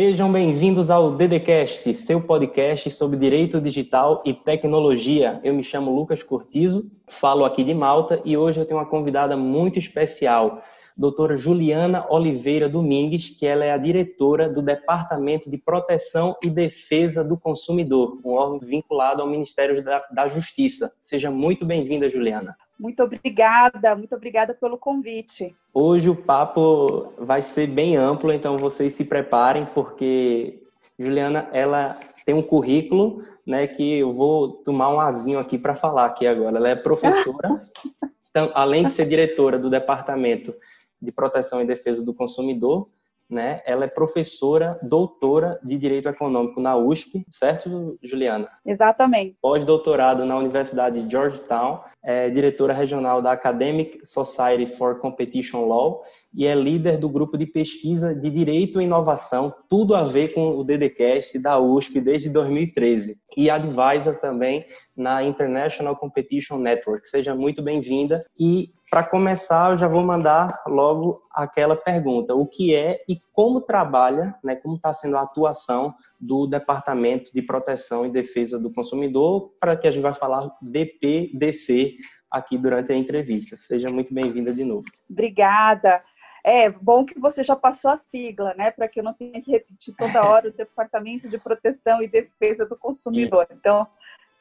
Sejam bem-vindos ao DDCast, seu podcast sobre direito digital e tecnologia. Eu me chamo Lucas Cortizo, falo aqui de Malta e hoje eu tenho uma convidada muito especial, doutora Juliana Oliveira Domingues, que ela é a diretora do Departamento de Proteção e Defesa do Consumidor, um órgão vinculado ao Ministério da, da Justiça. Seja muito bem-vinda, Juliana. Muito obrigada, muito obrigada pelo convite. Hoje o papo vai ser bem amplo, então vocês se preparem, porque Juliana, ela tem um currículo, né, que eu vou tomar um azinho aqui para falar aqui agora. Ela é professora, então, além de ser diretora do departamento de Proteção e Defesa do Consumidor, né? Ela é professora, doutora de Direito Econômico na USP, certo, Juliana? Exatamente. Pós-doutorado na Universidade de Georgetown, é diretora regional da Academic Society for Competition Law e é líder do grupo de pesquisa de Direito e Inovação, tudo a ver com o DDCast da USP desde 2013. E advisor também na International Competition Network. Seja muito bem-vinda. E para começar, eu já vou mandar logo aquela pergunta: o que é e como trabalha, né, como está sendo a atuação do Departamento de Proteção e Defesa do Consumidor, para que a gente vai falar DPDC aqui durante a entrevista. Seja muito bem-vinda de novo. Obrigada. É bom que você já passou a sigla, né? Para que eu não tenha que repetir toda hora o Departamento de Proteção e Defesa do Consumidor. Isso. Então,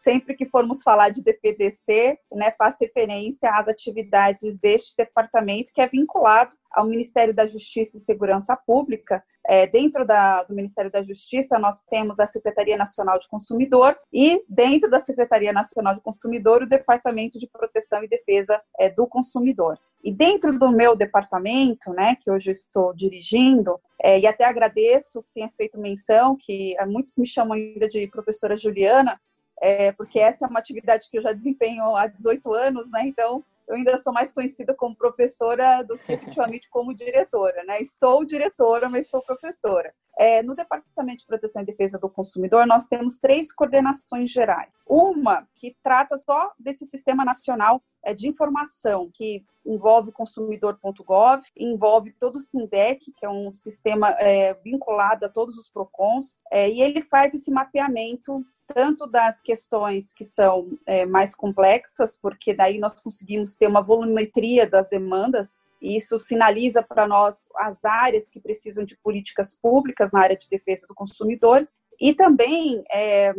sempre que formos falar de DPDC, né, faz referência às atividades deste departamento que é vinculado ao Ministério da Justiça e Segurança Pública. É, dentro da, do Ministério da Justiça, nós temos a Secretaria Nacional de Consumidor e, dentro da Secretaria Nacional de Consumidor, o Departamento de Proteção e Defesa é, do Consumidor. E dentro do meu departamento, né, que hoje eu estou dirigindo, é, e até agradeço que tenha feito menção, que é, muitos me chamam ainda de professora Juliana, é, porque essa é uma atividade que eu já desempenho há 18 anos, né? Então, eu ainda sou mais conhecida como professora do que efetivamente como diretora, né? Estou diretora, mas sou professora. É, no Departamento de Proteção e Defesa do Consumidor, nós temos três coordenações gerais. Uma que trata só desse sistema nacional é, de informação, que envolve consumidor.gov, envolve todo o SINDEC, que é um sistema é, vinculado a todos os PROCONs, é, e ele faz esse mapeamento tanto das questões que são é, mais complexas, porque daí nós conseguimos ter uma volumetria das demandas, e isso sinaliza para nós as áreas que precisam de políticas públicas na área de defesa do consumidor, e também é,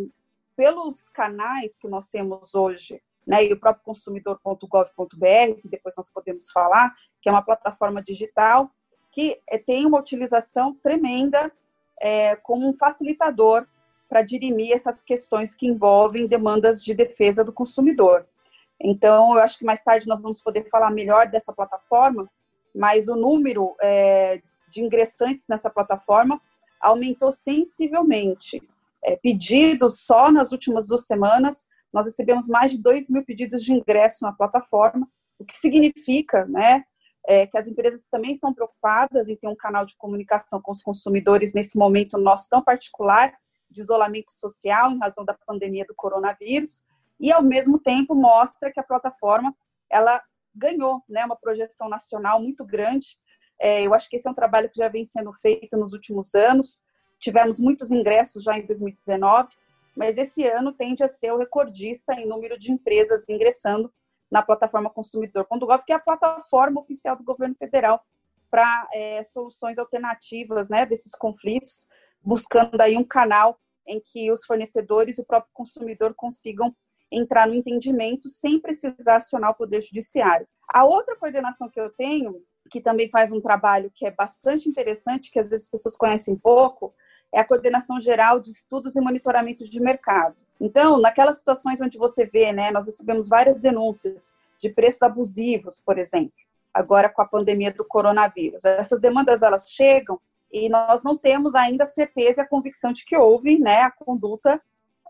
pelos canais que nós temos hoje, né, e o próprio consumidor.gov.br, que depois nós podemos falar, que é uma plataforma digital que é, tem uma utilização tremenda é, como um facilitador para dirimir essas questões que envolvem demandas de defesa do consumidor. Então, eu acho que mais tarde nós vamos poder falar melhor dessa plataforma, mas o número é, de ingressantes nessa plataforma aumentou sensivelmente. É, pedidos só nas últimas duas semanas, nós recebemos mais de 2 mil pedidos de ingresso na plataforma, o que significa né, é, que as empresas também estão preocupadas em ter um canal de comunicação com os consumidores nesse momento nosso tão particular, de isolamento social em razão da pandemia do coronavírus e ao mesmo tempo mostra que a plataforma ela ganhou né, uma projeção nacional muito grande. É, eu acho que esse é um trabalho que já vem sendo feito nos últimos anos. Tivemos muitos ingressos já em 2019, mas esse ano tende a ser o recordista em número de empresas ingressando na plataforma consumidor.gov, que é a plataforma oficial do governo federal para é, soluções alternativas né, desses conflitos buscando aí um canal em que os fornecedores e o próprio consumidor consigam entrar no entendimento sem precisar acionar o Poder Judiciário. A outra coordenação que eu tenho, que também faz um trabalho que é bastante interessante, que às vezes as pessoas conhecem pouco, é a coordenação geral de estudos e monitoramento de mercado. Então, naquelas situações onde você vê, né, nós recebemos várias denúncias de preços abusivos, por exemplo, agora com a pandemia do coronavírus. Essas demandas elas chegam e nós não temos ainda certeza e a convicção de que houve né, a conduta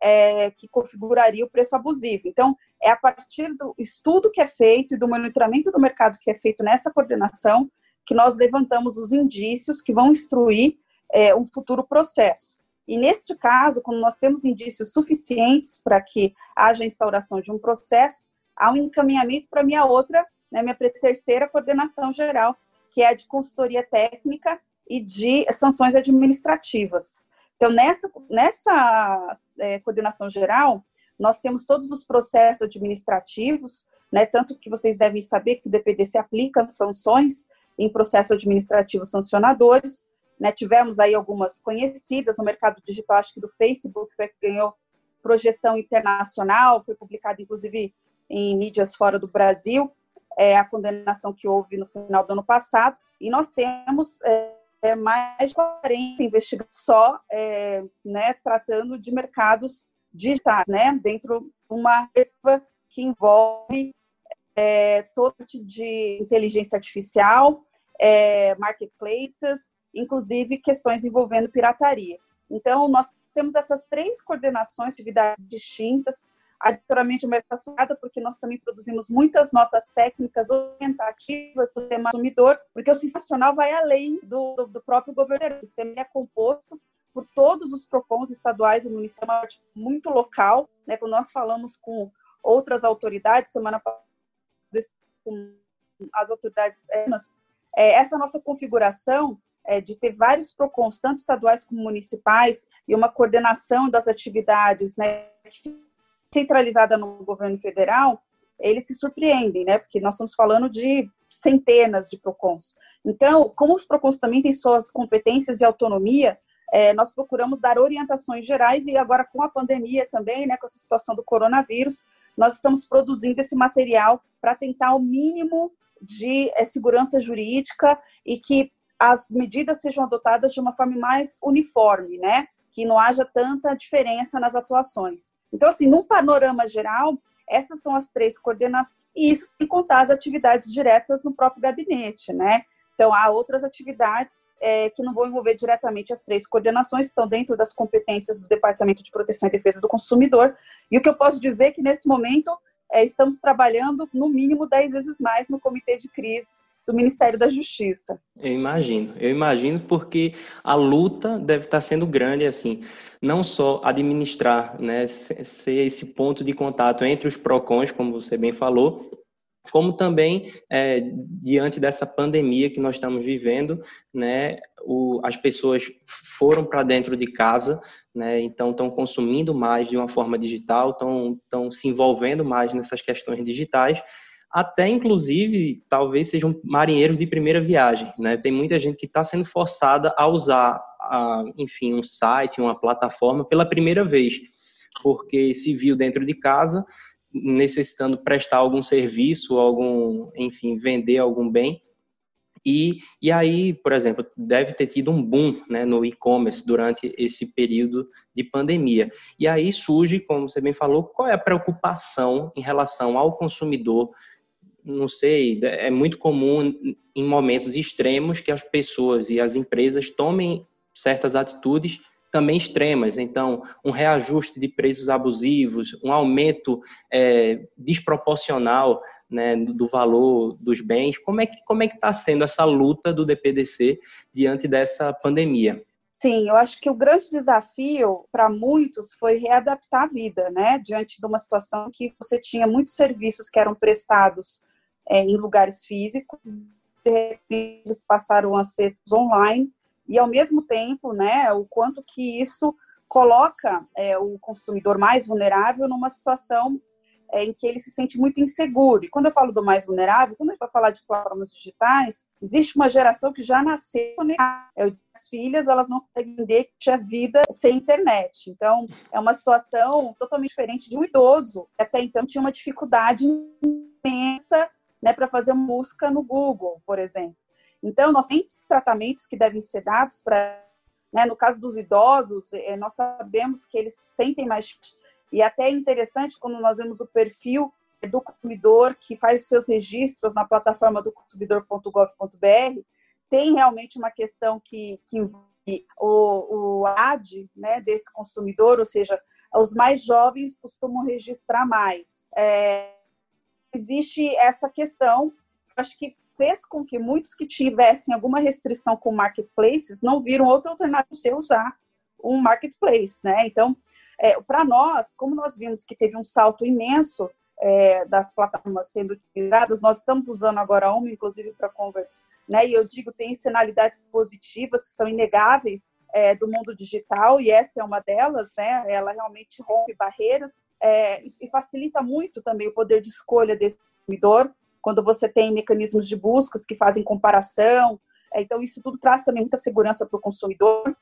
é, que configuraria o preço abusivo. Então, é a partir do estudo que é feito e do monitoramento do mercado que é feito nessa coordenação que nós levantamos os indícios que vão instruir é, um futuro processo. E neste caso, quando nós temos indícios suficientes para que haja instauração de um processo, há um encaminhamento para minha outra, né, minha terceira coordenação geral, que é a de consultoria técnica e de sanções administrativas. Então, nessa, nessa é, coordenação geral, nós temos todos os processos administrativos, né, tanto que vocês devem saber que o DPDC aplica sanções em processos administrativos sancionadores. Né, tivemos aí algumas conhecidas no mercado digital, acho que do Facebook, que ganhou projeção internacional, foi publicado inclusive em mídias fora do Brasil, é, a condenação que houve no final do ano passado, e nós temos é, é, mais de 40 investigações só é, né, tratando de mercados digitais, né, dentro de uma que envolve é, todo tipo de inteligência artificial, é, marketplaces, inclusive questões envolvendo pirataria. Então, nós temos essas três coordenações, atividades distintas, adicionalmente uma associada, porque nós também produzimos muitas notas técnicas orientativas do tema consumidor, porque o sistema nacional vai além do, do, do próprio governo. O sistema é composto por todos os PROCONs estaduais e municipais, muito local. Né? Quando nós falamos com outras autoridades, semana passada, com as autoridades, é, essa nossa configuração é, de ter vários PROCONs, tanto estaduais como municipais, e uma coordenação das atividades né, centralizada no governo federal, eles se surpreendem, né? Porque nós estamos falando de centenas de PROCONs. Então, como os PROCONs também têm suas competências e autonomia, é, nós procuramos dar orientações gerais e agora com a pandemia também, né, com essa situação do coronavírus, nós estamos produzindo esse material para tentar o mínimo de é, segurança jurídica e que as medidas sejam adotadas de uma forma mais uniforme, né? Que não haja tanta diferença nas atuações. Então, assim, num panorama geral, essas são as três coordenações, e isso sem contar as atividades diretas no próprio gabinete, né? Então, há outras atividades é, que não vão envolver diretamente as três coordenações, estão dentro das competências do Departamento de Proteção e Defesa do Consumidor. E o que eu posso dizer é que, nesse momento, é, estamos trabalhando no mínimo dez vezes mais no comitê de crise do Ministério da Justiça. Eu imagino, eu imagino porque a luta deve estar sendo grande, assim, não só administrar, né, ser esse ponto de contato entre os PROCONs, como você bem falou, como também é, diante dessa pandemia que nós estamos vivendo, né, o, as pessoas foram para dentro de casa, né, então estão consumindo mais de uma forma digital, estão se envolvendo mais nessas questões digitais, até inclusive talvez sejam marinheiros de primeira viagem, né? Tem muita gente que está sendo forçada a usar, a, enfim, um site, uma plataforma pela primeira vez, porque se viu dentro de casa necessitando prestar algum serviço, algum, enfim, vender algum bem. E, e aí, por exemplo, deve ter tido um boom né, no e-commerce durante esse período de pandemia. E aí surge, como você bem falou, qual é a preocupação em relação ao consumidor não sei, é muito comum em momentos extremos que as pessoas e as empresas tomem certas atitudes também extremas. Então, um reajuste de preços abusivos, um aumento é, desproporcional né, do valor dos bens. Como é que como é que está sendo essa luta do DPDC diante dessa pandemia? Sim, eu acho que o grande desafio para muitos foi readaptar a vida, né? Diante de uma situação que você tinha muitos serviços que eram prestados é, em lugares físicos, de repente eles passaram a ser online, e ao mesmo tempo, né, o quanto que isso coloca é, o consumidor mais vulnerável numa situação é, em que ele se sente muito inseguro. E quando eu falo do mais vulnerável, quando a gente vai falar de plataformas digitais, existe uma geração que já nasceu conectada. As filhas, elas não conseguem entender que tinha vida sem internet. Então, é uma situação totalmente diferente de um idoso, até então tinha uma dificuldade imensa né, para fazer música no Google, por exemplo. Então, nós temos tratamentos que devem ser dados para, né, no caso dos idosos, eh, nós sabemos que eles sentem mais e até é interessante quando nós vemos o perfil do consumidor que faz os seus registros na plataforma do consumidor.gov.br, tem realmente uma questão que, que o, o AD né, desse consumidor, ou seja, os mais jovens costumam registrar mais. É, existe essa questão, acho que fez com que muitos que tivessem alguma restrição com marketplaces não viram outra alternativa sem usar um marketplace, né? Então, é, para nós, como nós vimos que teve um salto imenso é, das plataformas sendo utilizadas, nós estamos usando agora uma, inclusive, para conversar, né? E eu digo, tem sinalidades positivas que são inegáveis é, do mundo digital, e essa é uma delas, né? Ela realmente rompe barreiras é, e facilita muito também o poder de escolha desse consumidor, quando você tem mecanismos de buscas que fazem comparação. É, então, isso tudo traz também muita segurança para o consumidor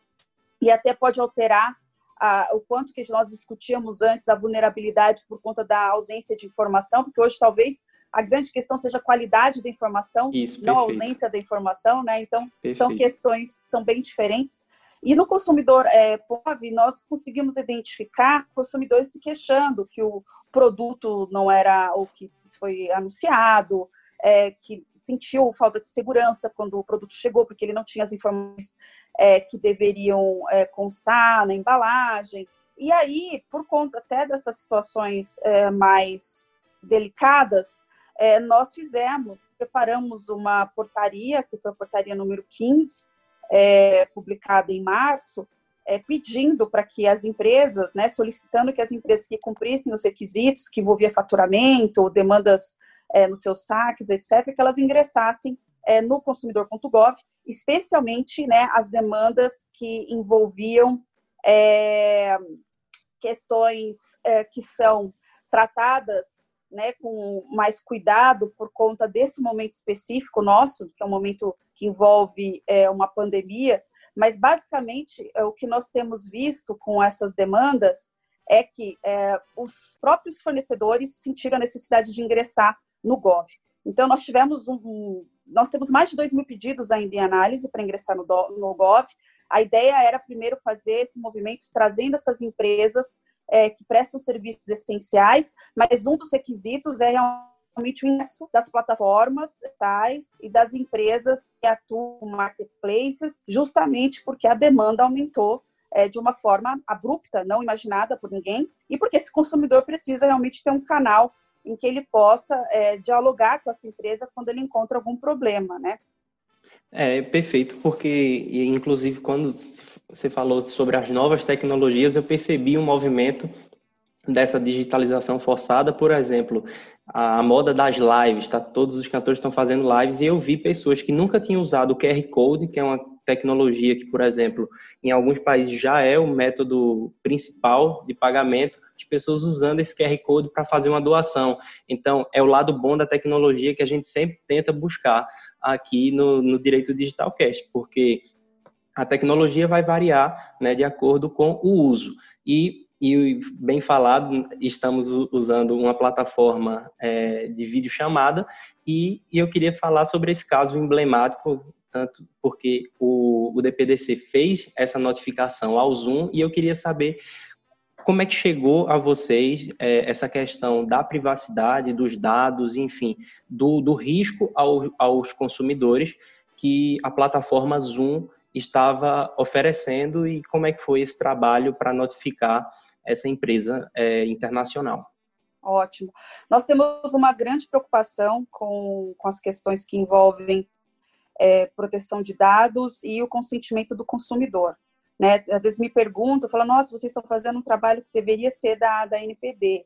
e até pode alterar a, o quanto que nós discutíamos antes a vulnerabilidade por conta da ausência de informação, porque hoje talvez a grande questão seja a qualidade da informação, Isso, não a ausência da informação, né? Então, perfeito. são questões que são bem diferentes. E no consumidor é, POV, nós conseguimos identificar consumidores se queixando que o produto não era o que foi anunciado, é, que sentiu falta de segurança quando o produto chegou, porque ele não tinha as informações é, que deveriam é, constar na embalagem. E aí, por conta até dessas situações é, mais delicadas, é, nós fizemos, preparamos uma portaria, que foi a portaria número 15, é, publicada em março, é, pedindo para que as empresas, né, solicitando que as empresas que cumprissem os requisitos que envolvia faturamento, demandas é, nos seus saques, etc., que elas ingressassem é, no consumidor.gov, especialmente né, as demandas que envolviam é, questões é, que são tratadas né, com mais cuidado por conta desse momento específico nosso, que é um momento que envolve é, uma pandemia, mas basicamente é, o que nós temos visto com essas demandas é que é, os próprios fornecedores sentiram a necessidade de ingressar no Gov. Então, nós tivemos um, nós temos mais de 2 mil pedidos ainda em análise para ingressar no, no Gov. A ideia era primeiro fazer esse movimento trazendo essas empresas é, que prestam serviços essenciais, mas um dos requisitos é realmente o ingresso das plataformas tais e das empresas que atuam no marketplaces, justamente porque a demanda aumentou é, de uma forma abrupta, não imaginada por ninguém, e porque esse consumidor precisa realmente ter um canal em que ele possa é, dialogar com essa empresa quando ele encontra algum problema, né? É perfeito, porque inclusive quando você falou sobre as novas tecnologias, eu percebi um movimento dessa digitalização forçada, por exemplo, a moda das lives, tá? Todos os cantores estão fazendo lives e eu vi pessoas que nunca tinham usado o QR Code, que é uma tecnologia que, por exemplo, em alguns países já é o método principal de pagamento, de pessoas usando esse QR Code para fazer uma doação. Então, é o lado bom da tecnologia que a gente sempre tenta buscar aqui no, no Direito Digital Cash, porque a tecnologia vai variar né, de acordo com o uso. E, e, bem falado, estamos usando uma plataforma é, de videochamada e, e eu queria falar sobre esse caso emblemático tanto porque o, o DPDC fez essa notificação ao Zoom e eu queria saber como é que chegou a vocês é, essa questão da privacidade, dos dados, enfim, do, do risco ao, aos consumidores que a plataforma Zoom estava oferecendo e como é que foi esse trabalho para notificar essa empresa é, internacional? Ótimo. Nós temos uma grande preocupação com, com as questões que envolvem é, proteção de dados e o consentimento do consumidor. Né? Às vezes me perguntam, falam, nossa, vocês estão fazendo um trabalho que deveria ser da, da NPD.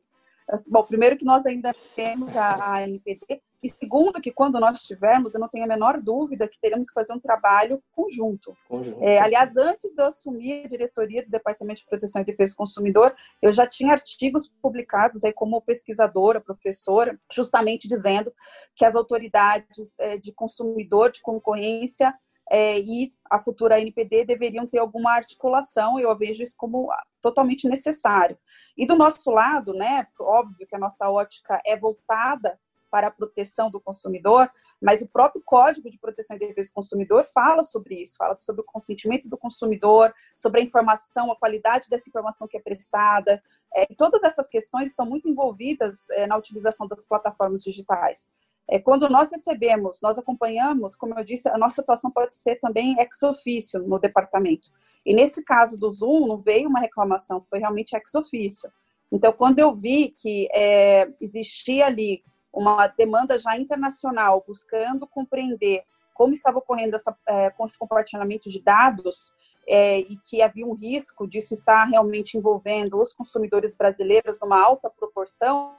Bom, primeiro que nós ainda temos a, a NPD, e segundo que quando nós tivermos, eu não tenho a menor dúvida que teremos que fazer um trabalho conjunto. conjunto. É, aliás, antes de eu assumir a diretoria do Departamento de Proteção e Defesa do Consumidor, eu já tinha artigos publicados aí como pesquisadora, professora, justamente dizendo que as autoridades é, de consumidor, de concorrência, é, e a futura NPD deveriam ter alguma articulação, eu vejo isso como totalmente necessário. E do nosso lado, né, óbvio que a nossa ótica é voltada para a proteção do consumidor, mas o próprio Código de Proteção e Defesa do Consumidor fala sobre isso, fala sobre o consentimento do consumidor, sobre a informação, a qualidade dessa informação que é prestada. É, todas essas questões estão muito envolvidas é, na utilização das plataformas digitais. É, quando nós recebemos, nós acompanhamos, como eu disse, a nossa atuação pode ser também ex officio no departamento. E nesse caso do Zoom, não veio uma reclamação, foi realmente ex officio. Então, quando eu vi que é, existia ali uma demanda já internacional buscando compreender como estava ocorrendo essa, é, com esse compartilhamento de dados é, e que havia um risco disso estar realmente envolvendo os consumidores brasileiros numa alta proporção,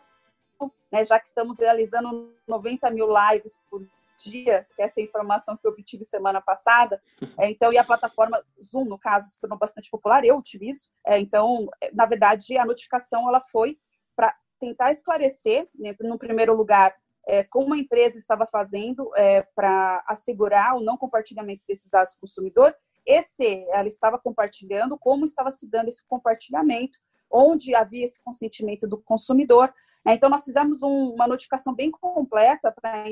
né, já que estamos realizando 90 mil lives por dia, que é essa informação que eu obtive semana passada. É, então, e a plataforma Zoom, no caso, se tornou bastante popular, eu utilizo. É, então, na verdade, a notificação ela foi para tentar esclarecer, né, no primeiro lugar, é, como a empresa estava fazendo é, para assegurar o não compartilhamento desses dados do consumidor e se ela estava compartilhando, como estava se dando esse compartilhamento, onde havia esse consentimento do consumidor. Né. Então, nós fizemos um, uma notificação bem completa para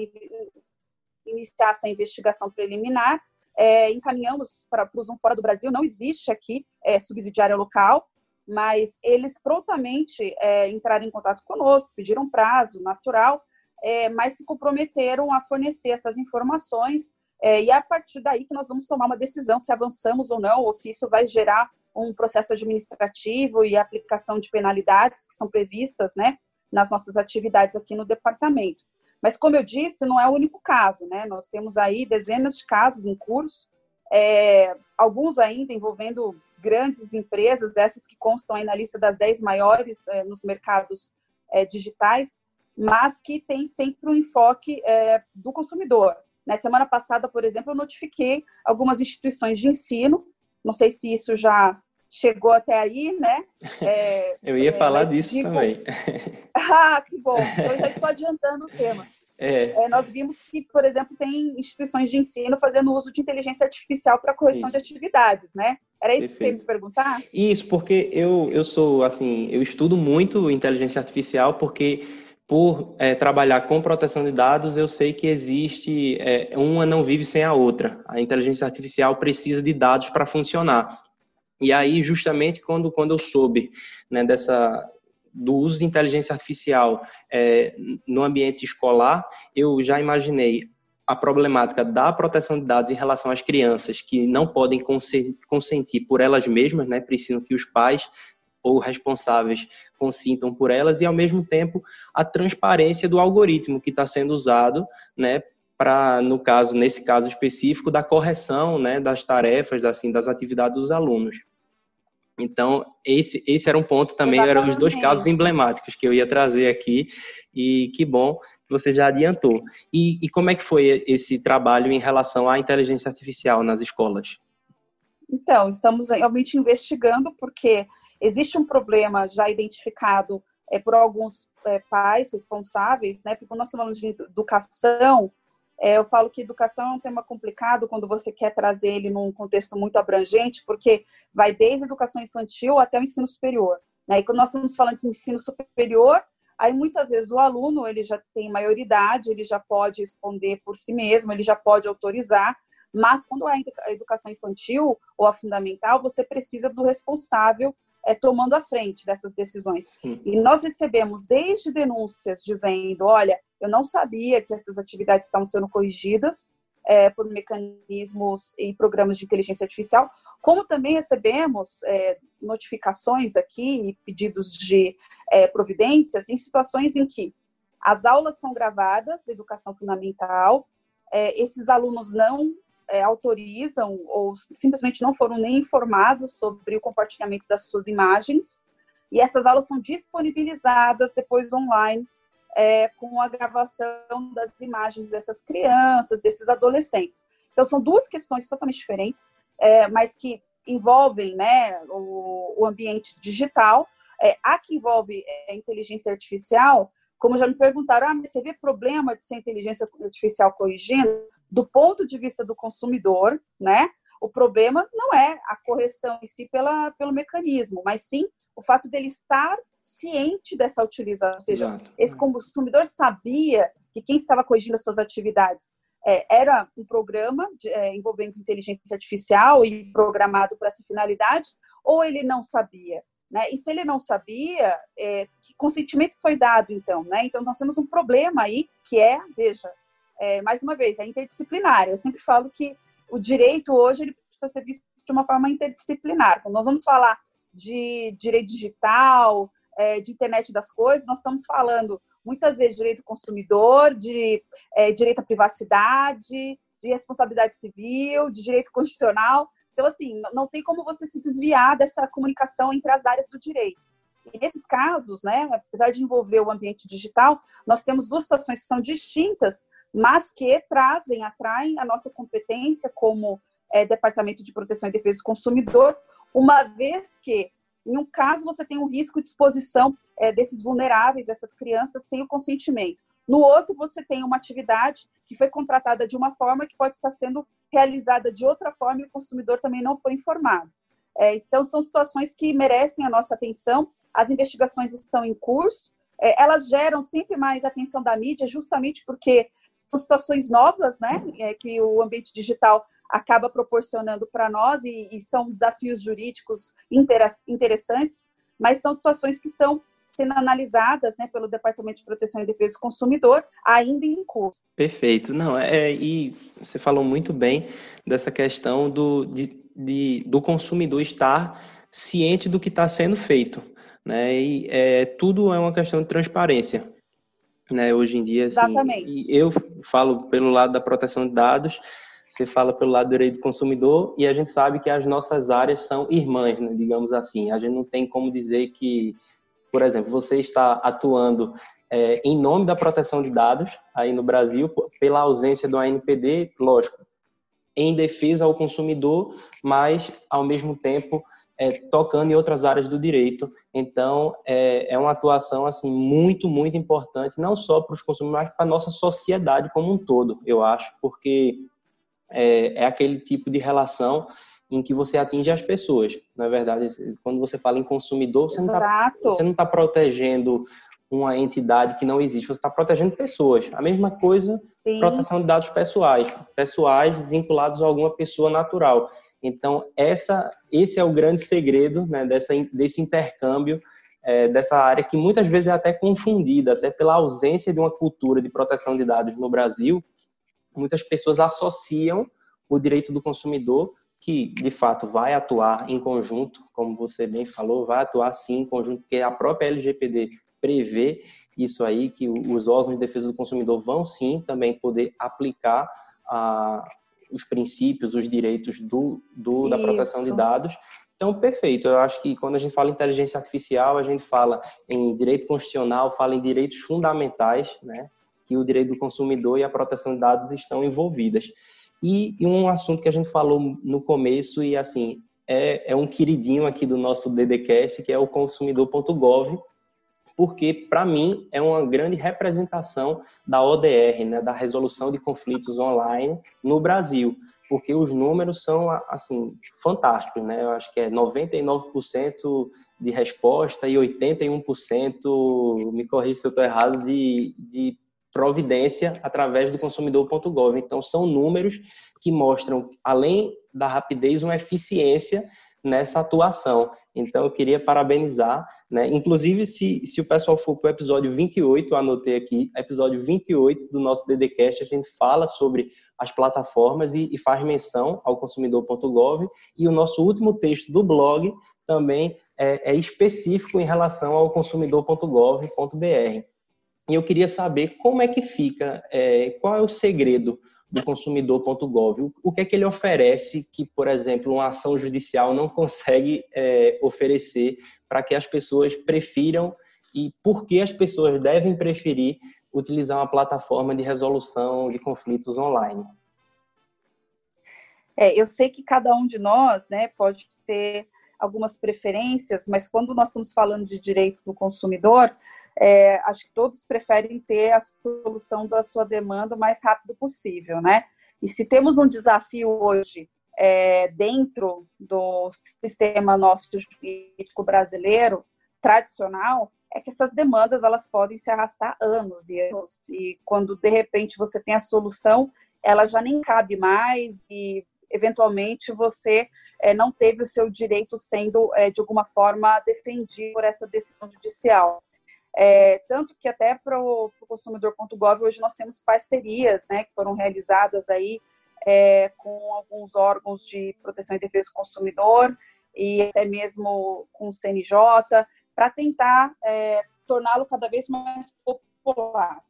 iniciar essa investigação preliminar. É, encaminhamos para o Zoom Fora do Brasil, não existe aqui é, subsidiária local, mas eles prontamente é, entraram em contato conosco, pediram prazo natural, é, mas se comprometeram a fornecer essas informações é, e é a partir daí que nós vamos tomar uma decisão se avançamos ou não, ou se isso vai gerar um processo administrativo e aplicação de penalidades que são previstas né, nas nossas atividades aqui no departamento. Mas, como eu disse, não é o único caso, né? Nós temos aí dezenas de casos em curso, é, alguns ainda envolvendo grandes empresas, essas que constam aí na lista das 10 maiores é, nos mercados é, digitais, mas que tem sempre um enfoque é, do consumidor. Na semana passada, por exemplo, eu notifiquei algumas instituições de ensino, não sei se isso já chegou até aí, né? Eu ia falar disso digo... também. ah, que bom. Então já estou adiantando o tema. É. É, nós vimos que, por exemplo, tem instituições de ensino fazendo uso de inteligência artificial para correção isso. de atividades, né? Era isso Perfeito. que você ia me perguntar? Isso, porque eu, eu sou, assim, eu estudo muito inteligência artificial porque por é, trabalhar com proteção de dados, eu sei que existe, é, uma não vive sem a outra. A inteligência artificial precisa de dados para funcionar. E aí, justamente quando, quando eu soube né, dessa, do uso de inteligência artificial é, no ambiente escolar, eu já imaginei a problemática da proteção de dados em relação às crianças que não podem consentir por elas mesmas, né, precisam que os pais ou responsáveis consintam por elas e ao mesmo tempo a transparência do algoritmo que está sendo usado, né, para no caso nesse caso específico da correção, né, das tarefas, assim, das atividades dos alunos. Então, esse, esse era um ponto também, Exatamente. eram os dois casos emblemáticos que eu ia trazer aqui, e que bom que você já adiantou. E, e como é que foi esse trabalho em relação à inteligência artificial nas escolas? Então, estamos realmente investigando, porque existe um problema já identificado é, por alguns é, pais responsáveis, né? Porque quando nós falando de educação, é, eu falo que educação é um tema complicado quando você quer trazer ele num contexto muito abrangente, porque vai desde a educação infantil até o ensino superior. Né? E quando nós estamos falando de ensino superior, aí muitas vezes o aluno ele já tem maioridade, ele já pode responder por si mesmo, ele já pode autorizar, mas quando é a educação infantil ou a fundamental, você precisa do responsável é, tomando a frente dessas decisões. Sim. E nós recebemos desde denúncias dizendo: olha, eu não sabia que essas atividades estavam sendo corrigidas é, por mecanismos e programas de inteligência artificial, como também recebemos é, notificações aqui e pedidos de é, providências em situações em que as aulas são gravadas da educação fundamental, é, esses alunos não é, autorizam ou simplesmente não foram nem informados sobre o compartilhamento das suas imagens. E essas aulas são disponibilizadas depois online é, com a gravação das imagens dessas crianças, desses adolescentes. Então, são duas questões totalmente diferentes, é, mas que envolvem né, o, o ambiente digital. É, a que envolve a é, inteligência artificial, como já me perguntaram, ah, mas você vê problema de ser inteligência artificial corrigindo? Do ponto de vista do consumidor, né? O problema não é a correção em si pela, pelo mecanismo, mas sim o fato dele estar ciente dessa utilização. Ou seja, Exato. esse consumidor sabia que quem estava corrigindo as suas atividades é, era um programa de, é, envolvendo inteligência artificial e programado para essa finalidade, ou ele não sabia. Né? E se ele não sabia, é, que consentimento foi dado, então? Né? Então, nós temos um problema aí, que é, veja, é, mais uma vez, é interdisciplinar. Eu sempre falo que o direito hoje ele precisa ser visto de uma forma interdisciplinar. Quando nós vamos falar de direito digital, é, de internet das coisas, nós estamos falando muitas vezes de direito do consumidor, de é, direito à privacidade, de responsabilidade civil, de direito constitucional. Então, assim, não tem como você se desviar dessa comunicação entre as áreas do direito. E nesses casos, né, apesar de envolver o ambiente digital, nós temos duas situações que são distintas, mas que trazem, atraem a nossa competência como é, Departamento de Proteção e Defesa do Consumidor, uma vez que, em um caso, você tem um risco de exposição é, desses vulneráveis, dessas crianças, sem o consentimento. No outro, você tem uma atividade que foi contratada de uma forma que pode estar sendo realizada de outra forma e o consumidor também não foi informado. É, então, são situações que merecem a nossa atenção. As investigações estão em curso. É, elas geram sempre mais atenção da mídia, justamente porque são situações novas, né, é, que o ambiente digital acaba proporcionando para nós e, e, são desafios jurídicos interessantes, mas são situações que estão sendo analisadas né, pelo Departamento de Proteção e Defesa do Consumidor, ainda em curso. Perfeito. Não, é, e você falou muito bem dessa questão do, de, de, do consumidor estar ciente do que está sendo feito. Né? E é, tudo é uma questão de transparência. Né? Hoje em dia, assim, Exatamente. eu falo pelo lado da proteção de dados, você fala pelo lado do direito do consumidor, e a gente sabe que as nossas áreas são irmãs, né? digamos assim. A gente não tem como dizer que por exemplo, você está atuando é, em nome da proteção de dados aí no Brasil, pela ausência do ANPD, lógico, em defesa ao consumidor, mas ao mesmo tempo é, tocando em outras áreas do direito. Então, é, é uma atuação assim muito, muito importante, não só para os consumidores, mas para a nossa sociedade como um todo, eu acho, porque é, é aquele tipo de relação em que você atinge as pessoas. Na verdade, quando você fala em consumidor, você tá, não está tá protegendo uma entidade que não existe, você está protegendo pessoas. A mesma coisa, Sim. proteção de dados pessoais, pessoais vinculados a alguma pessoa natural. Então, essa, esse é o grande segredo né, dessa, desse intercâmbio, é, dessa área que muitas vezes é até confundida, até pela ausência de uma cultura de proteção de dados no Brasil. Muitas pessoas associam o direito do consumidor que de fato vai atuar em conjunto, como você bem falou, vai atuar sim em conjunto, porque a própria LGPD prevê isso aí, que os órgãos de defesa do consumidor vão sim também poder aplicar ah, os princípios, os direitos do, do da proteção de dados. Então, perfeito. Eu acho que quando a gente fala em inteligência artificial, a gente fala em direito constitucional, fala em direitos fundamentais, né? Que o direito do consumidor e a proteção de dados estão envolvidas. E, e, um assunto que a gente falou no começo e assim é, é um queridinho aqui do nosso DDcast, que é o consumidor.gov, porque para mim é uma grande representação da ODR, né, da resolução de conflitos online no Brasil, porque os números são assim fantásticos, né? Eu acho que é 99% de resposta e 81%, me corrija se eu estou errado, de, de providência através do consumidor.gov. Então, são números que mostram, além da rapidez, uma eficiência nessa atuação. Então, eu queria parabenizar, né? Inclusive, se, se o pessoal for para o episódio 28, eu anotei aqui, episódio 28 do nosso DDCast, a gente fala sobre as plataformas e, e faz menção ao consumidor.gov. E o nosso último texto do blog também é, é específico em relação ao consumidor.gov.br. E eu queria saber como é que fica, é, qual é o segredo do consumidor.gov? O que é que ele oferece que, por exemplo, uma ação judicial não consegue é, oferecer para que as pessoas prefiram e por que as pessoas devem preferir utilizar uma plataforma de resolução de conflitos online? É, eu sei que cada um de nós né, pode ter algumas preferências, mas quando nós estamos falando de direito do consumidor, é, acho que todos preferem ter a solução da sua demanda o mais rápido possível, né? E se temos um desafio hoje é, dentro do sistema nosso jurídico brasileiro tradicional, é que essas demandas elas podem se arrastar anos e anos. E quando de repente você tem a solução, ela já nem cabe mais e eventualmente você é, não teve o seu direito sendo é, de alguma forma defendido por essa decisão judicial. É, tanto que até para o consumidor.gov hoje nós temos parcerias né, que foram realizadas aí é, com alguns órgãos de proteção e defesa do consumidor e até mesmo com o CNJ para tentar é, torná-lo cada vez mais popular.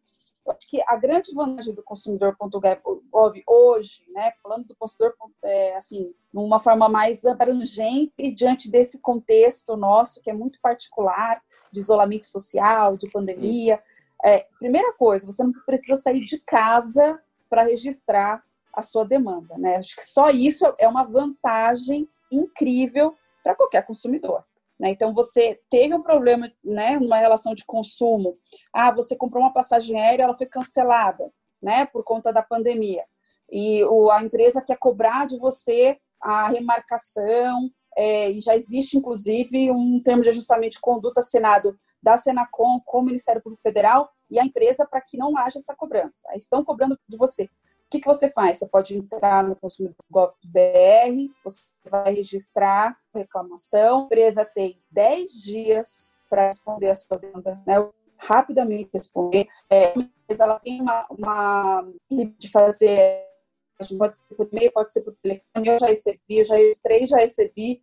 Eu acho que a grande vantagem do consumidor.gov hoje, né, falando do consumidor é, assim, numa forma mais abrangente diante desse contexto nosso que é muito particular de isolamento social, de pandemia, é, primeira coisa, você não precisa sair de casa para registrar a sua demanda, né? Acho que só isso é uma vantagem incrível para qualquer consumidor. Né? Então, você teve um problema, né, numa relação de consumo. Ah, você comprou uma passagem aérea, ela foi cancelada, né, por conta da pandemia. E o, a empresa quer cobrar de você a remarcação, é, e já existe, inclusive, um termo de ajustamento de conduta assinado da Senacom com o Ministério Público Federal e a empresa para que não haja essa cobrança. Estão cobrando de você. O que, que você faz? Você pode entrar no consumidor.gov.br, você vai registrar a reclamação, a empresa tem 10 dias para responder a sua demanda, né? rapidamente responder. É, ela tem uma, uma de fazer, pode ser por e-mail, pode ser por telefone. Eu já recebi, eu já registrei, já recebi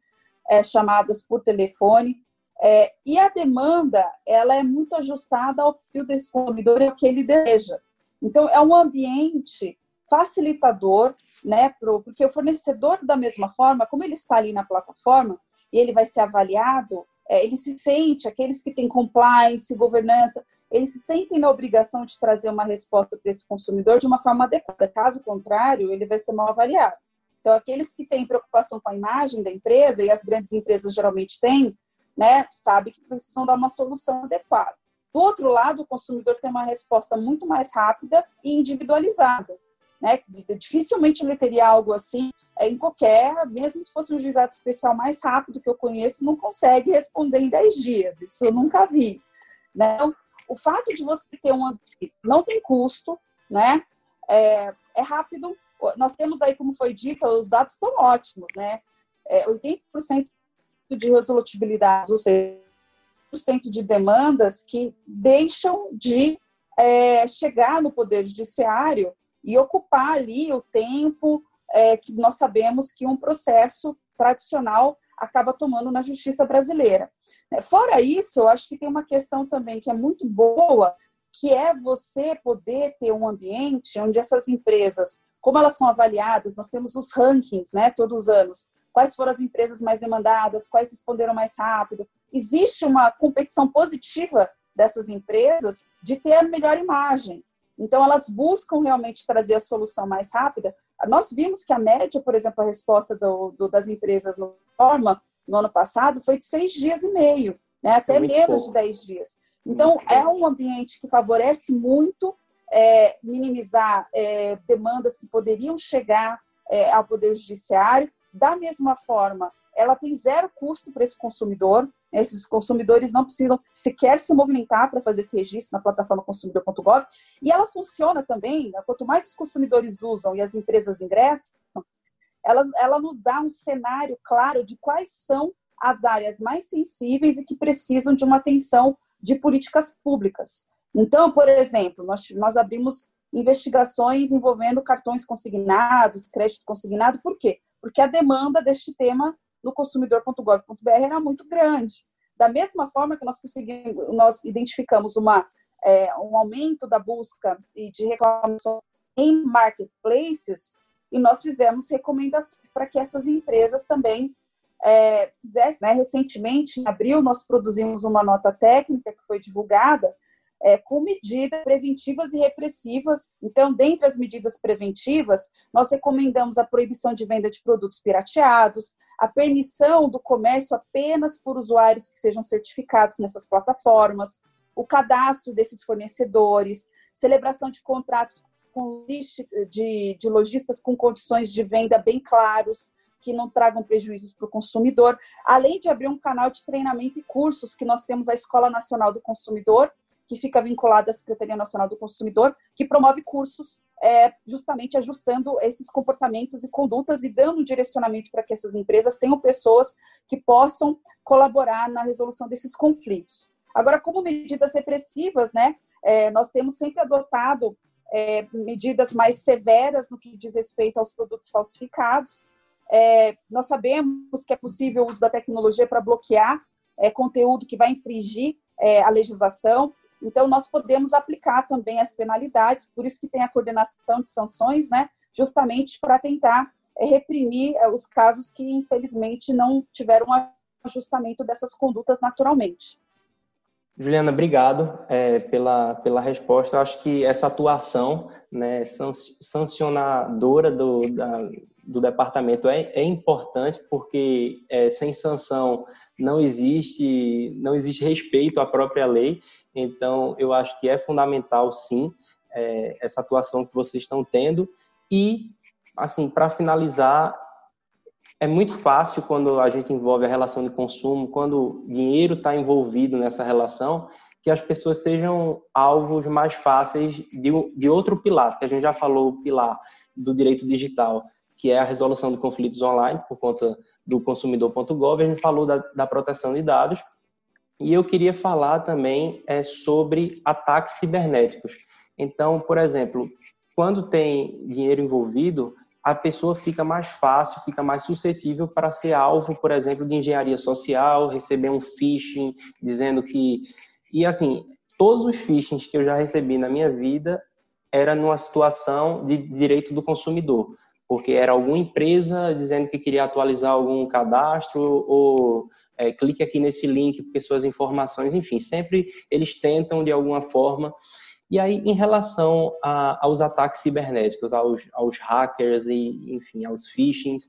é, chamadas por telefone. É, e a demanda, ela é muito ajustada ao perfil desse consumidor e ao que ele deseja. Então, é um ambiente facilitador né? Pro, porque o fornecedor, da mesma forma, como ele está ali na plataforma e ele vai ser avaliado, é, ele se sente, aqueles que têm compliance, governança, eles se sentem na obrigação de trazer uma resposta para esse consumidor de uma forma adequada. Caso contrário, ele vai ser mal avaliado. Então, aqueles que têm preocupação com a imagem da empresa, e as grandes empresas geralmente têm, né, sabe que precisam dar uma solução adequada. Do outro lado, o consumidor tem uma resposta muito mais rápida e individualizada né? Dificilmente ele teria algo assim é, em qualquer, mesmo se fosse um juizado especial mais rápido que eu conheço, não consegue responder em 10 dias. Isso eu nunca vi. Né? Então, o fato de você ter um não tem custo, né? É, é, rápido. Nós temos aí, como foi dito, os dados estão ótimos, né? É, 80% de resolutibilidade, ou seja, 80% de demandas que deixam de é, chegar no Poder Judiciário e ocupar ali o tempo é, que nós sabemos que um processo tradicional acaba tomando na justiça brasileira. É, fora isso, eu acho que tem uma questão também que é muito boa, que é você poder ter um ambiente onde essas empresas, como elas são avaliadas, nós temos os rankings, né, todos os anos, quais foram as empresas mais demandadas, quais responderam mais rápido. Existe uma competição positiva dessas empresas de ter a melhor imagem. Então, elas buscam realmente trazer a solução mais rápida. Nós vimos que a média, por exemplo, a resposta do, do, das empresas no Norma no ano passado foi de seis dias e meio, né? até menos pouco. de dez dias. Então, muito é um ambiente que favorece muito é, minimizar é, demandas que poderiam chegar é, ao Poder Judiciário. Da mesma forma, ela tem zero custo para esse consumidor. Esses consumidores não precisam sequer se movimentar para fazer esse registro na plataforma consumidor.gov. E ela funciona também, né, quanto mais os consumidores usam e as empresas ingressam, ela, ela nos dá um cenário claro de quais são as áreas mais sensíveis e que precisam de uma atenção de políticas públicas. Então, por exemplo, nós, nós abrimos investigações envolvendo cartões consignados, crédito consignado, por quê? Porque a demanda deste tema no consumidor.gov.br era muito grande. Da mesma forma que nós conseguimos, nós identificamos uma, é, um aumento da busca e de reclamações em marketplaces, e nós fizemos recomendações para que essas empresas também é, fizessem. Né? Recentemente, em abril, nós produzimos uma nota técnica que foi divulgada é, com medidas preventivas e repressivas. Então, dentre as medidas preventivas, nós recomendamos a proibição de venda de produtos pirateados, a permissão do comércio apenas por usuários que sejam certificados nessas plataformas, o cadastro desses fornecedores, celebração de contratos com de, de lojistas com condições de venda bem claros, que não tragam prejuízos para o consumidor, além de abrir um canal de treinamento e cursos que nós temos a Escola Nacional do Consumidor, que fica vinculada à Secretaria Nacional do Consumidor, que promove cursos é, justamente ajustando esses comportamentos e condutas e dando direcionamento para que essas empresas tenham pessoas que possam colaborar na resolução desses conflitos. Agora, como medidas repressivas, né, é, nós temos sempre adotado é, medidas mais severas no que diz respeito aos produtos falsificados. É, nós sabemos que é possível o uso da tecnologia para bloquear é, conteúdo que vai infringir é, a legislação. Então, nós podemos aplicar também as penalidades, por isso que tem a coordenação de sanções, né, justamente para tentar é, reprimir é, os casos que, infelizmente, não tiveram ajustamento dessas condutas naturalmente. Juliana, obrigado é, pela, pela resposta. Eu acho que essa atuação né, sancionadora do, da, do departamento é, é importante, porque é, sem sanção não existe, não existe respeito à própria lei. Então, eu acho que é fundamental, sim, é, essa atuação que vocês estão tendo. E, assim, para finalizar, é muito fácil quando a gente envolve a relação de consumo, quando dinheiro está envolvido nessa relação, que as pessoas sejam alvos mais fáceis de, de outro pilar, que a gente já falou, o pilar do direito digital, que é a resolução de conflitos online, por conta do consumidor.gov, a gente falou da, da proteção de dados, e eu queria falar também é, sobre ataques cibernéticos. Então, por exemplo, quando tem dinheiro envolvido, a pessoa fica mais fácil, fica mais suscetível para ser alvo, por exemplo, de engenharia social, receber um phishing dizendo que. E assim, todos os phishings que eu já recebi na minha vida era numa situação de direito do consumidor porque era alguma empresa dizendo que queria atualizar algum cadastro ou é, clique aqui nesse link porque suas informações, enfim, sempre eles tentam de alguma forma. E aí, em relação a, aos ataques cibernéticos, aos, aos hackers e, enfim, aos phishings,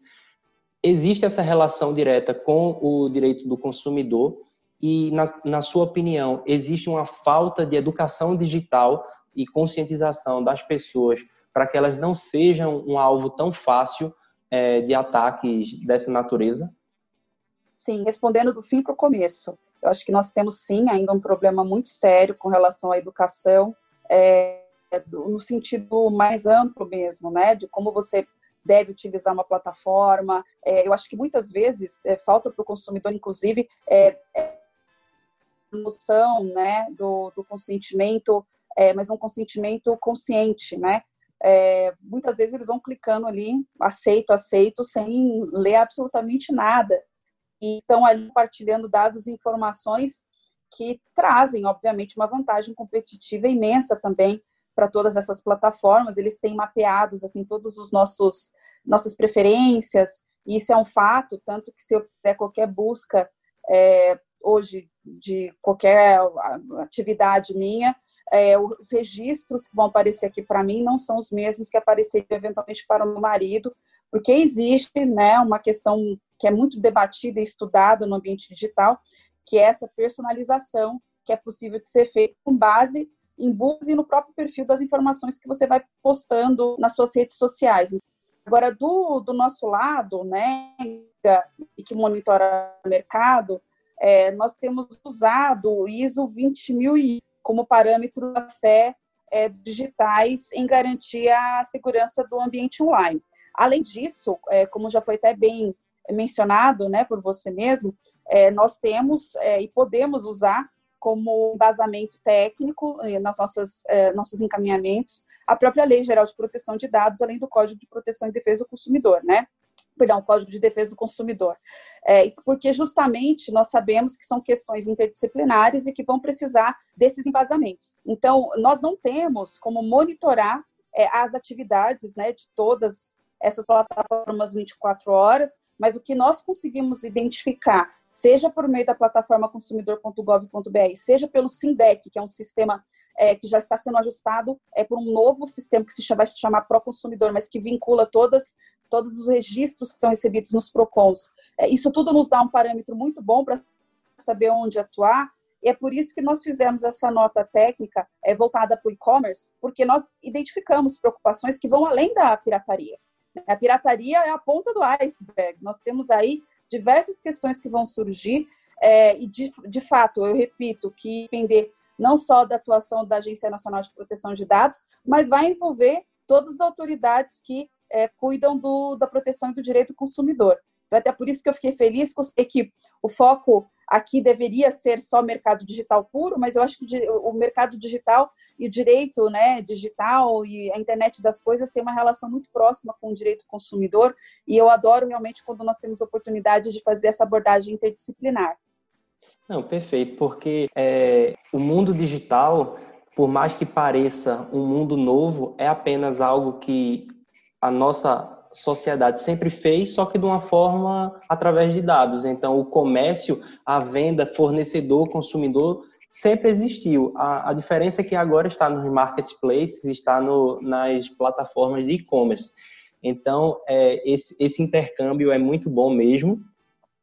existe essa relação direta com o direito do consumidor e, na, na sua opinião, existe uma falta de educação digital e conscientização das pessoas para que elas não sejam um alvo tão fácil é, de ataques dessa natureza? Sim, respondendo do fim para o começo. Eu acho que nós temos sim ainda um problema muito sério com relação à educação, é, no sentido mais amplo mesmo, né? De como você deve utilizar uma plataforma. É, eu acho que muitas vezes é, falta para o consumidor, inclusive, é, é, noção, né, do, do consentimento, é, mas um consentimento consciente, né? é, muitas vezes eles vão clicando ali, aceito, aceito, sem ler absolutamente nada. E estão ali compartilhando dados e informações que trazem, obviamente, uma vantagem competitiva imensa também para todas essas plataformas. Eles têm mapeados assim todos os nossos nossas preferências. E isso é um fato, tanto que se eu fizer qualquer busca é, hoje de qualquer atividade minha, é, os registros que vão aparecer aqui para mim não são os mesmos que apareceriam eventualmente para o meu marido, porque existe né, uma questão que é muito debatida e estudada no ambiente digital, que é essa personalização que é possível de ser feita com base em buscas e no próprio perfil das informações que você vai postando nas suas redes sociais. Agora, do, do nosso lado, né, e que monitora o mercado, é, nós temos usado o ISO 20001 como parâmetro da fé é, digitais em garantir a segurança do ambiente online. Além disso, é, como já foi até bem mencionado né, por você mesmo, é, nós temos é, e podemos usar como embasamento técnico é, nas nossas é, nossos encaminhamentos a própria Lei Geral de Proteção de Dados, além do Código de Proteção e Defesa do Consumidor, né? perdão, Código de Defesa do Consumidor. É, porque justamente nós sabemos que são questões interdisciplinares e que vão precisar desses embasamentos. Então, nós não temos como monitorar é, as atividades né, de todas essas plataformas 24 horas, mas o que nós conseguimos identificar, seja por meio da plataforma consumidor.gov.br, seja pelo SINDEC, que é um sistema é, que já está sendo ajustado é, por um novo sistema que se chama, vai se chamar Pro Consumidor, mas que vincula todas todos os registros que são recebidos nos PROCONs. É, isso tudo nos dá um parâmetro muito bom para saber onde atuar, e é por isso que nós fizemos essa nota técnica é, voltada para o e-commerce, porque nós identificamos preocupações que vão além da pirataria. A pirataria é a ponta do iceberg. Nós temos aí diversas questões que vão surgir, é, e de, de fato, eu repito, que depender não só da atuação da Agência Nacional de Proteção de Dados, mas vai envolver todas as autoridades que é, cuidam do, da proteção e do direito do consumidor. Então, até por isso que eu fiquei feliz com que o foco aqui deveria ser só mercado digital puro, mas eu acho que o mercado digital e o direito né, digital e a internet das coisas tem uma relação muito próxima com o direito do consumidor, e eu adoro realmente quando nós temos oportunidade de fazer essa abordagem interdisciplinar. Não, perfeito, porque é, o mundo digital, por mais que pareça um mundo novo, é apenas algo que a nossa sociedade sempre fez, só que de uma forma através de dados. Então, o comércio, a venda, fornecedor, consumidor, sempre existiu. A, a diferença é que agora está nos marketplaces, está no, nas plataformas de e-commerce. Então, é, esse, esse intercâmbio é muito bom mesmo.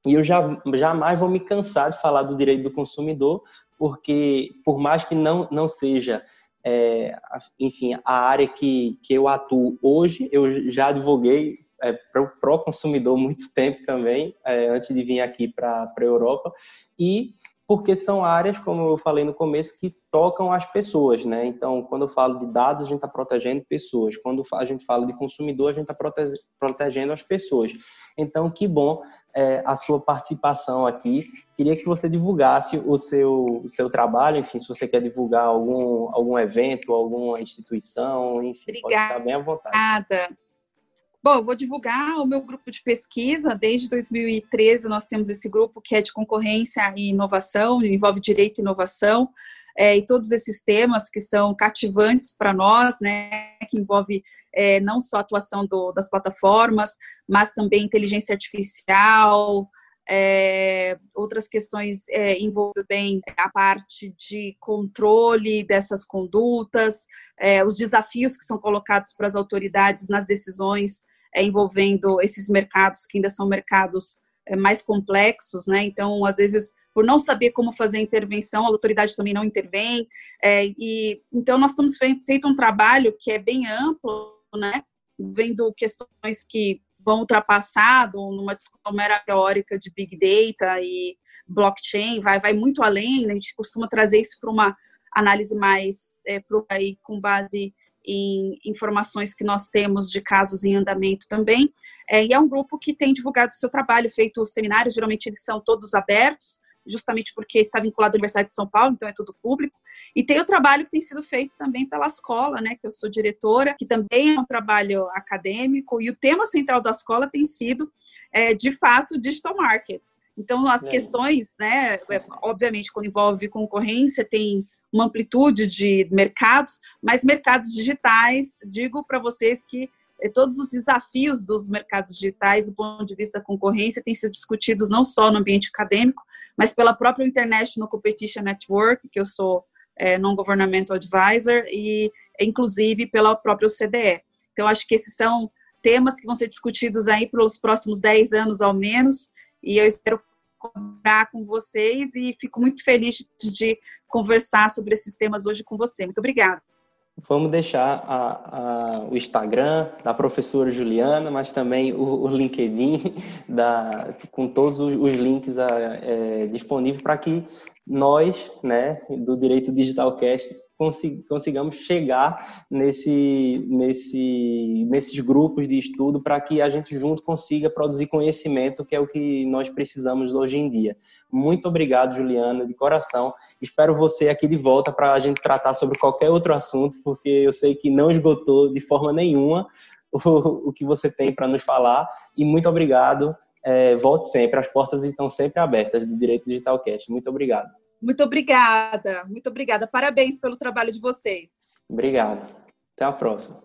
E eu já, jamais vou me cansar de falar do direito do consumidor, porque por mais que não, não seja é, enfim, a área que, que eu atuo hoje, eu já advoguei é, para o consumidor muito tempo também, é, antes de vir aqui para a Europa, e porque são áreas, como eu falei no começo, que tocam as pessoas, né? Então, quando eu falo de dados, a gente está protegendo pessoas. Quando a gente fala de consumidor, a gente está protegendo as pessoas. Então, que bom é, a sua participação aqui. Queria que você divulgasse o seu, o seu trabalho, enfim, se você quer divulgar algum, algum evento, alguma instituição, enfim, Obrigada. pode ficar bem à vontade. Obrigada. Bom, vou divulgar o meu grupo de pesquisa. Desde 2013 nós temos esse grupo que é de concorrência e inovação, envolve direito e inovação, é, e todos esses temas que são cativantes para nós, né, que envolve é, não só a atuação do, das plataformas, mas também inteligência artificial, é, outras questões é, envolvem bem a parte de controle dessas condutas, é, os desafios que são colocados para as autoridades nas decisões é, envolvendo esses mercados que ainda são mercados é, mais complexos, né? Então, às vezes, por não saber como fazer a intervenção, a autoridade também não intervém. É, e então nós estamos feito um trabalho que é bem amplo né? Vendo questões que vão ultrapassar numa discussão mera teórica de Big Data e blockchain, vai, vai muito além, né? a gente costuma trazer isso para uma análise mais é, aí, com base em informações que nós temos de casos em andamento também. É, e é um grupo que tem divulgado o seu trabalho, feito seminários, geralmente eles são todos abertos, justamente porque está vinculado à Universidade de São Paulo, então é tudo público. E tem o trabalho que tem sido feito também pela escola, né, que eu sou diretora, que também é um trabalho acadêmico, e o tema central da escola tem sido, é, de fato, digital markets. Então, as é. questões, né, é, obviamente, quando envolve concorrência, tem uma amplitude de mercados, mas mercados digitais, digo para vocês que é, todos os desafios dos mercados digitais do ponto de vista da concorrência têm sido discutidos não só no ambiente acadêmico, mas pela própria International Competition Network, que eu sou é, Non-Governmental Advisor, e inclusive pela própria OCDE. Então, acho que esses são temas que vão ser discutidos aí pelos próximos 10 anos ao menos, e eu espero com vocês e fico muito feliz de, conversar sobre esses temas hoje com você. Muito obrigada. Vamos deixar a, a, o Instagram da professora Juliana, mas também o, o LinkedIn, da, com todos os, os links é, disponíveis para que nós, né, do Direito Digital Cast, consigamos chegar nesse, nesse, nesses grupos de estudo para que a gente junto consiga produzir conhecimento, que é o que nós precisamos hoje em dia. Muito obrigado, Juliana, de coração. Espero você aqui de volta para a gente tratar sobre qualquer outro assunto, porque eu sei que não esgotou de forma nenhuma o, o que você tem para nos falar. E muito obrigado. É, volte sempre, as portas estão sempre abertas do Direito Digital Cast. Muito obrigado. Muito obrigada, muito obrigada. Parabéns pelo trabalho de vocês. Obrigado. Até a próxima.